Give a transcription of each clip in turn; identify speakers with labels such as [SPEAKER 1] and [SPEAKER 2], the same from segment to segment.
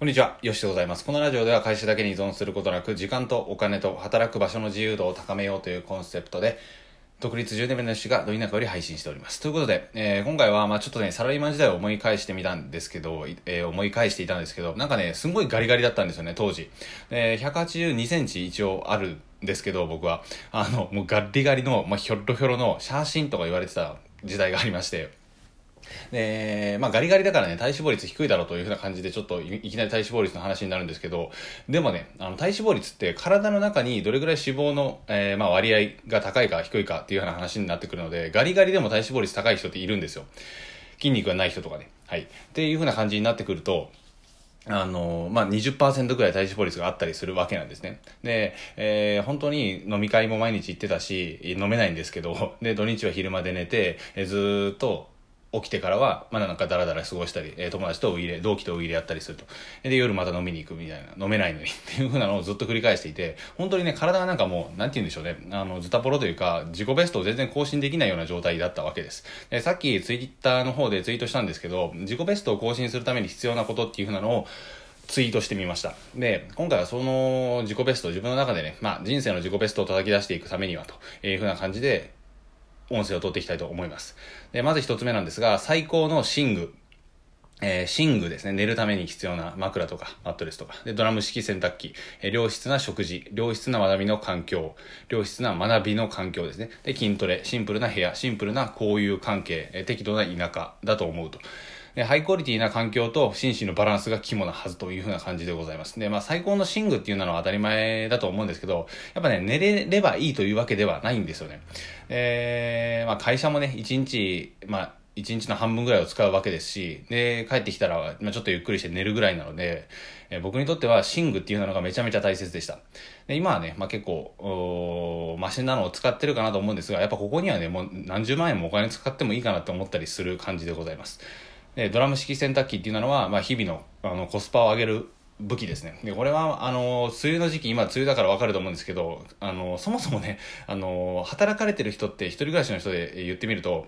[SPEAKER 1] こんにちは、よしでございます。このラジオでは会社だけに依存することなく、時間とお金と働く場所の自由度を高めようというコンセプトで、独立10年目の主がど田舎より配信しております。ということで、えー、今回は、まあちょっとね、サラリーマン時代を思い返してみたんですけど、えー、思い返していたんですけど、なんかね、すごいガリガリだったんですよね、当時。えー、182センチ一応あるんですけど、僕は。あの、もうガリガリの、まあひょろひょろの写真とか言われてた時代がありまして、で、まあガリガリだからね、体脂肪率低いだろうというふうな感じで、ちょっといきなり体脂肪率の話になるんですけど、でもね、あの体脂肪率って体の中にどれぐらい脂肪の、えー、まあ割合が高いか低いかっていうような話になってくるので、ガリガリでも体脂肪率高い人っているんですよ。筋肉がない人とかね。はい。っていうふうな感じになってくると、あの、まあ、20%ぐらい体脂肪率があったりするわけなんですね。で、えー、本当に飲み会も毎日行ってたし、飲めないんですけど、で、土日は昼まで寝て、えー、ずっと、起きてからは、まあなんかダラダラ過ごしたり、えー、友達とウイレ、同期とウイレやったりすると。で、夜また飲みに行くみたいな、飲めないのにっていう風なのをずっと繰り返していて、本当にね、体がなんかもう、なんて言うんでしょうね、あの、ズタボロというか、自己ベストを全然更新できないような状態だったわけです。で、さっきツイッターの方でツイートしたんですけど、自己ベストを更新するために必要なことっていう風なのを、ツイートしてみました。で、今回はその自己ベスト、自分の中でね、まあ人生の自己ベストを叩き出していくためにはというふうな感じで、音声を取っていきたいと思います。で、まず一つ目なんですが、最高の寝具。えー、寝具ですね。寝るために必要な枕とか、マットレスとか。で、ドラム式洗濯機。えー、良質な食事。良質な学びの環境。良質な学びの環境ですね。で、筋トレ。シンプルな部屋。シンプルな交友関係。えー、適度な田舎だと思うと。ハイクオリティな環境と心身のバランスが肝なはずというふうな感じでございます。で、まあ最高の寝具っていうのは当たり前だと思うんですけど、やっぱね、寝れればいいというわけではないんですよね。えー、まあ会社もね、一日、まあ一日の半分ぐらいを使うわけですし、で、帰ってきたら、まあ、ちょっとゆっくりして寝るぐらいなので、えー、僕にとっては寝具っていうのがめちゃめちゃ大切でした。で、今はね、まあ、結構、マシンなのを使ってるかなと思うんですが、やっぱここにはね、もう何十万円もお金使ってもいいかなって思ったりする感じでございます。でドラム式洗濯機っていうのは、まあ、日々のあのコスパを上げる武器ですね。で、これは、あの、梅雨の時期、今梅雨だからわかると思うんですけど、あの、そもそもね、あの、働かれてる人って一人暮らしの人で言ってみると、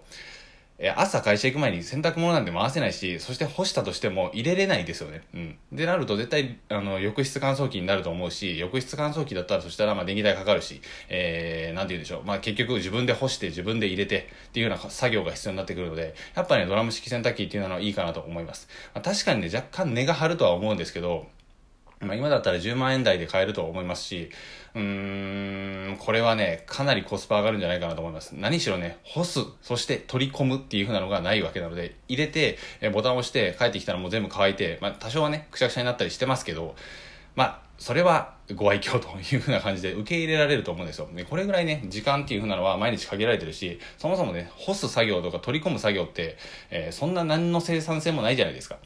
[SPEAKER 1] え朝会社行く前に洗濯物なんて回せないし、そして干したとしても入れれないですよね。うん。でなると絶対、あの、浴室乾燥機になると思うし、浴室乾燥機だったらそしたらま電気代かかるし、えー、なんて言うんでしょう。まあ結局自分で干して自分で入れてっていうような作業が必要になってくるので、やっぱね、ドラム式洗濯機っていうのはいいかなと思います。まあ、確かにね、若干値が張るとは思うんですけど、まあ、今だったら10万円台で買えると思いますし、うーん、これはね、かなりコスパ上がるんじゃないかなと思います。何しろね、干す、そして取り込むっていう風なのがないわけなので、入れて、えボタンを押して帰ってきたらもう全部乾いて、まあ多少はね、くしゃくしゃになったりしてますけど、まあ、それはご愛嬌というふうな感じで受け入れられると思うんですよ。で、これぐらいね、時間っていうふうなのは毎日限られてるし、そもそもね、干す作業とか取り込む作業って、えー、そんな何の生産性もないじゃないですか。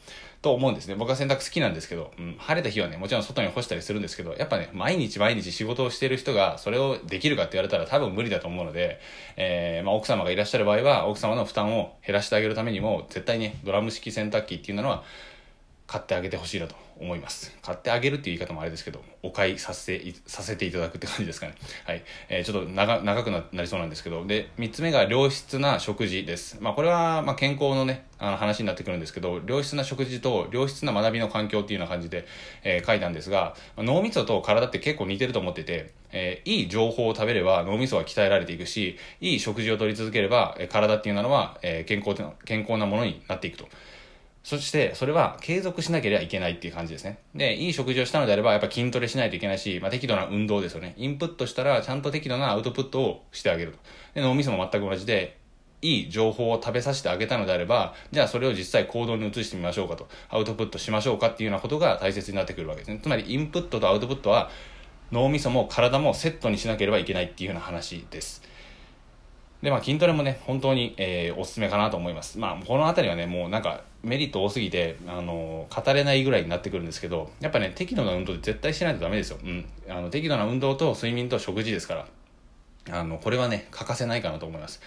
[SPEAKER 1] と思うんですね。僕は洗濯好きなんですけど、うん、晴れた日はね、もちろん外に干したりするんですけど、やっぱね、毎日毎日仕事をしてる人がそれをできるかって言われたら多分無理だと思うので、えー、まあ、奥様がいらっしゃる場合は、奥様の負担を減らしてあげるためにも、絶対ね、ドラム式洗濯機っていうのは、買ってあげてほしいなと思います。買ってあげるっていう言い方もあれですけど、お買いさせ、させていただくって感じですかね。はい。えー、ちょっと長長くなりそうなんですけど、で、三つ目が良質な食事です。まあこれは、ま健康のね、あの話になってくるんですけど、良質な食事と良質な学びの環境っていうような感じで、えー、書いたんですが、脳みそと体って結構似てると思ってて、えー、いい情報を食べれば脳みそは鍛えられていくし、いい食事を取り続ければ、え、体っていうのは、え、健康健康なものになっていくと。そして、それは継続しなければいけないっていう感じですね。で、いい食事をしたのであれば、やっぱ筋トレしないといけないし、まあ、適度な運動ですよね。インプットしたら、ちゃんと適度なアウトプットをしてあげると。で、脳みそも全く同じで、いい情報を食べさせてあげたのであれば、じゃあそれを実際行動に移してみましょうかと。アウトプットしましょうかっていうようなことが大切になってくるわけですね。つまり、インプットとアウトプットは、脳みそも体もセットにしなければいけないっていうような話です。で、まあ筋トレもね、本当に、えー、おすすめかなと思います。まあ、この辺りはね、もうなんか、メリット多すぎて、あの、語れないぐらいになってくるんですけど、やっぱね、適度な運動で絶対しないとダメですよ。うん。あの、適度な運動と睡眠と食事ですから、あの、これはね、欠かせないかなと思います。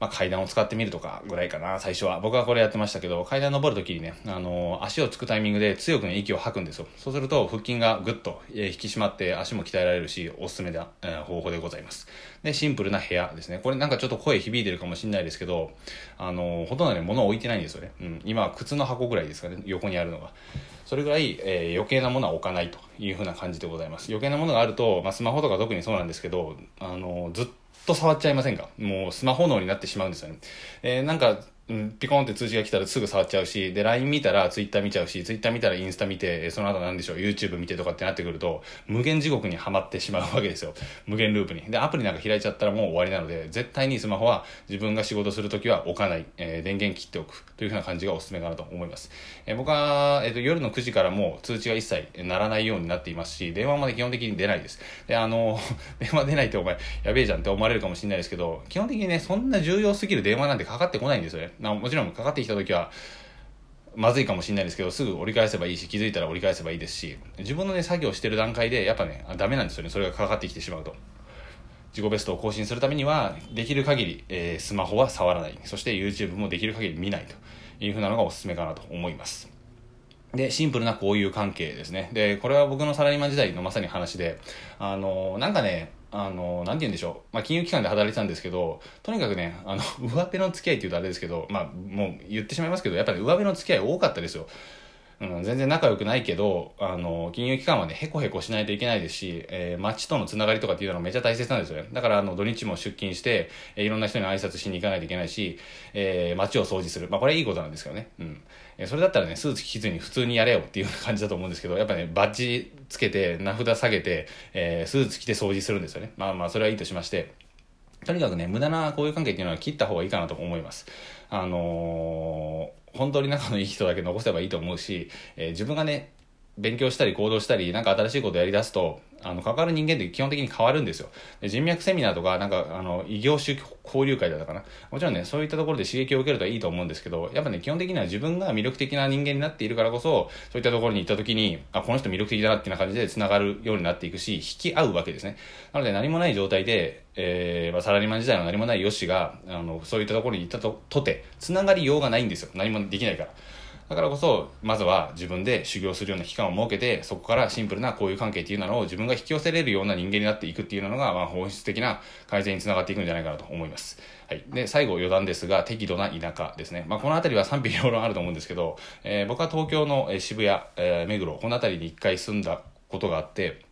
[SPEAKER 1] まあ、階段を使ってみるとかぐらいかな、最初は。僕はこれやってましたけど、階段登るときにね、あのー、足をつくタイミングで強くね、息を吐くんですよ。そうすると、腹筋がぐっと、え、引き締まって足も鍛えられるし、おすすめな、えー、方法でございます。で、シンプルな部屋ですね。これなんかちょっと声響いてるかもしれないですけど、あのー、ほとんどね、物を置いてないんですよね。うん。今は靴の箱ぐらいですかね、横にあるのが。それぐらい、えー、余計なものは置かないというふうな感じでございます。余計なものがあると、まあ、スマホとか特にそうなんですけど、あのずっと触っちゃいませんか？もうスマホ脳になってしまうんですよね。えー、なんか、うん、ピコンって通知が来たらすぐ触っちゃうし、で、LINE 見たら Twitter 見ちゃうし、Twitter 見たらインスタ見て、その後なんでしょう、YouTube 見てとかってなってくると、無限地獄にはまってしまうわけですよ。無限ループに。で、アプリなんか開いちゃったらもう終わりなので、絶対にスマホは自分が仕事するときは置かない、えー、電源切っておくというふうな感じがおすすめかなと思います。えー、僕は、えっ、ー、と、夜の9時からもう通知が一切鳴らないようになっていますし、電話まで基本的に出ないです。で、あの、電話出ないってお前、やべえじゃんって思われるかもしれないですけど、基本的にね、そんな重要すぎる電話なんてかかってこないんですよね。もちろんかかってきた時はまずいかもしれないですけどすぐ折り返せばいいし気づいたら折り返せばいいですし自分のね作業してる段階でやっぱねダメなんですよね。それがかかってきてしまうと。自己ベストを更新するためにはできる限り、えー、スマホは触らない。そして YouTube もできる限り見ないと。いうふうなのがおすすめかなと思います。で、シンプルな交友関係ですね。で、これは僕のサラリーマン時代のまさに話で、あの、なんかね、あの、なんて言うんでしょう。まあ、金融機関で働いてたんですけど、とにかくね、あの、上辺の付き合いって言うとあれですけど、まあ、もう言ってしまいますけど、やっぱり、上辺の付き合い多かったですよ。うん、全然仲良くないけど、あの、金融機関はね、へこへこしないといけないですし、えー、街とのつながりとかっていうのはめちゃ大切なんですよね。だから、あの、土日も出勤して、えー、いろんな人に挨拶しに行かないといけないし、えー、街を掃除する。まあ、これはいいことなんですけどね。うん。えー、それだったらね、スーツ着ずに普通にやれよっていう感じだと思うんですけど、やっぱね、バッジつけて、名札下げて、えー、スーツ着て掃除するんですよね。まあまあ、それはいいとしまして、とにかくね、無駄な交友関係っていうのは切った方がいいかなと思います。あのー、本当に仲のいい人だけ残せばいいと思うし、えー、自分がね、勉強したり行動したり、なんか新しいことやり出すと、あの、関わる人間って基本的に変わるんですよ。で人脈セミナーとか、なんか、あの、異業種交流会だったかな。もちろんね、そういったところで刺激を受けるといいと思うんですけど、やっぱね、基本的には自分が魅力的な人間になっているからこそ、そういったところに行った時に、あ、この人魅力的だなっていう感じで繋がるようになっていくし、引き合うわけですね。なので何もない状態で、えー、まあ、サラリーマン時代の何もないヨシが、あの、そういったところに行ったと、とて、繋がりようがないんですよ。何もできないから。だからこそ、まずは自分で修行するような期間を設けて、そこからシンプルな交友関係っていうのを自分が引き寄せれるような人間になっていくっていうのが、まあ、本質的な改善につながっていくんじゃないかなと思います。はい。で、最後余談ですが、適度な田舎ですね。まあ、この辺りは賛否両論あると思うんですけど、えー、僕は東京の渋谷、えー、目黒、この辺りに一回住んだことがあって、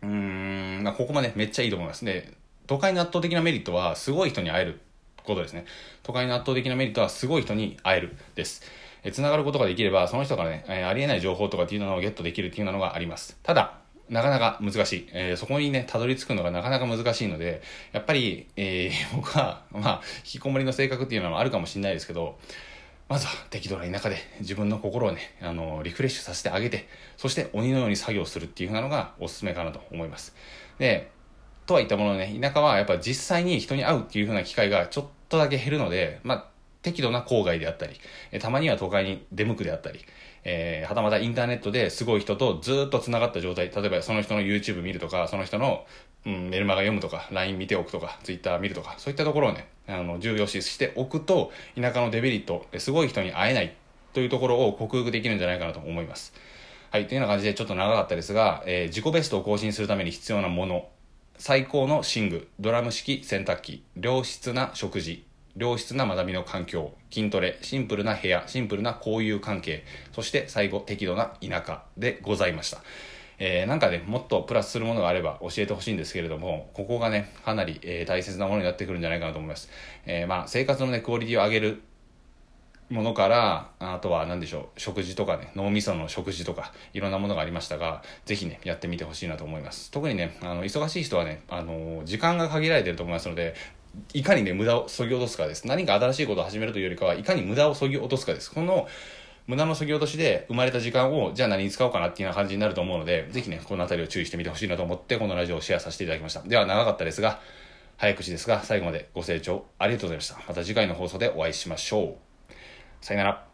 [SPEAKER 1] うーん、まあ、ここまでめっちゃいいと思いますね。都会の圧倒的なメリットは、すごい人に会えることですね。都会の圧倒的なメリットは、すごい人に会えるです。え繋がることができれば、その人からね、えありえない情報とかっていうのをゲットできるっていうのがあります。ただ、なかなか難しい。えー、そこにね、たどり着くのがなかなか難しいので、やっぱり、えー、僕は、まあ、引きこもりの性格っていうのはあるかもしれないですけど、まずは適度な田舎で自分の心をね、あの、リフレッシュさせてあげて、そして鬼のように作業するっていうふうなのがおすすめかなと思います。で、とは言ったもののね、田舎はやっぱ実際に人に会うっていうふうな機会がちょっとだけ減るので、まあ、適度な郊外であったり、えたまには都会に出向くであったり、えー、はたまたインターネットですごい人とずっと繋がった状態、例えばその人の YouTube 見るとか、その人の、うん、メルマガ読むとか、LINE 見ておくとか、Twitter 見るとか、そういったところをね、あの、重要視しておくと、田舎のデメリット、すごい人に会えないというところを克服できるんじゃないかなと思います。はい、というような感じでちょっと長かったですが、えー、自己ベストを更新するために必要なもの、最高の寝具、ドラム式洗濯機、良質な食事、良質な学びの環境、筋トレ、シンプルな部屋、シンプルな交友関係、そして最後、適度な田舎でございました。えー、なんかね、もっとプラスするものがあれば教えてほしいんですけれども、ここがね、かなり、えー、大切なものになってくるんじゃないかなと思います。えー、まあ、生活のね、クオリティを上げるものから、あとは何でしょう、食事とかね、脳みその食事とか、いろんなものがありましたが、ぜひね、やってみてほしいなと思います。特にね、あの、忙しい人はね、あの、時間が限られてると思いますので、いかにね、無駄を削ぎ落とすかです。何か新しいことを始めるというよりかは、いかに無駄を削ぎ落とすかです。この、無駄の削ぎ落としで生まれた時間を、じゃあ何に使おうかなっていうような感じになると思うので、ぜひね、この辺りを注意してみてほしいなと思って、このラジオをシェアさせていただきました。では、長かったですが、早口ですが、最後までご清聴ありがとうございました。また次回の放送でお会いしましょう。さよなら。